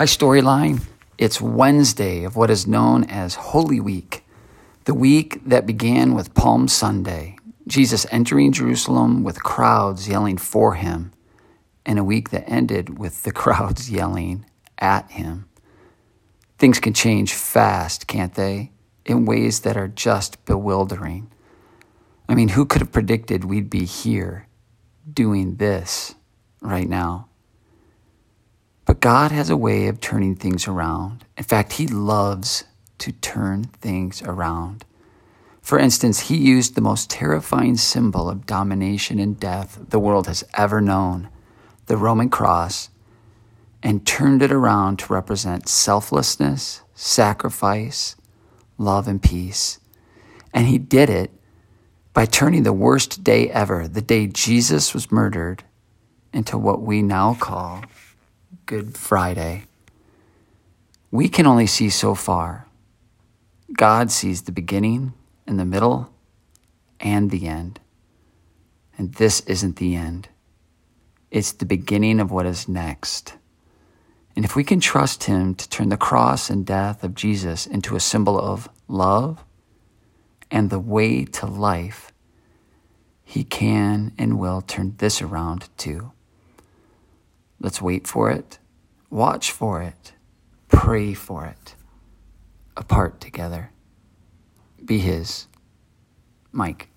Hi, Storyline. It's Wednesday of what is known as Holy Week, the week that began with Palm Sunday, Jesus entering Jerusalem with crowds yelling for him, and a week that ended with the crowds yelling at him. Things can change fast, can't they? In ways that are just bewildering. I mean, who could have predicted we'd be here doing this right now? God has a way of turning things around. In fact, He loves to turn things around. For instance, He used the most terrifying symbol of domination and death the world has ever known, the Roman cross, and turned it around to represent selflessness, sacrifice, love, and peace. And He did it by turning the worst day ever, the day Jesus was murdered, into what we now call Good Friday. We can only see so far. God sees the beginning and the middle and the end. And this isn't the end, it's the beginning of what is next. And if we can trust Him to turn the cross and death of Jesus into a symbol of love and the way to life, He can and will turn this around too. Let's wait for it, watch for it, pray for it, apart together. Be His. Mike.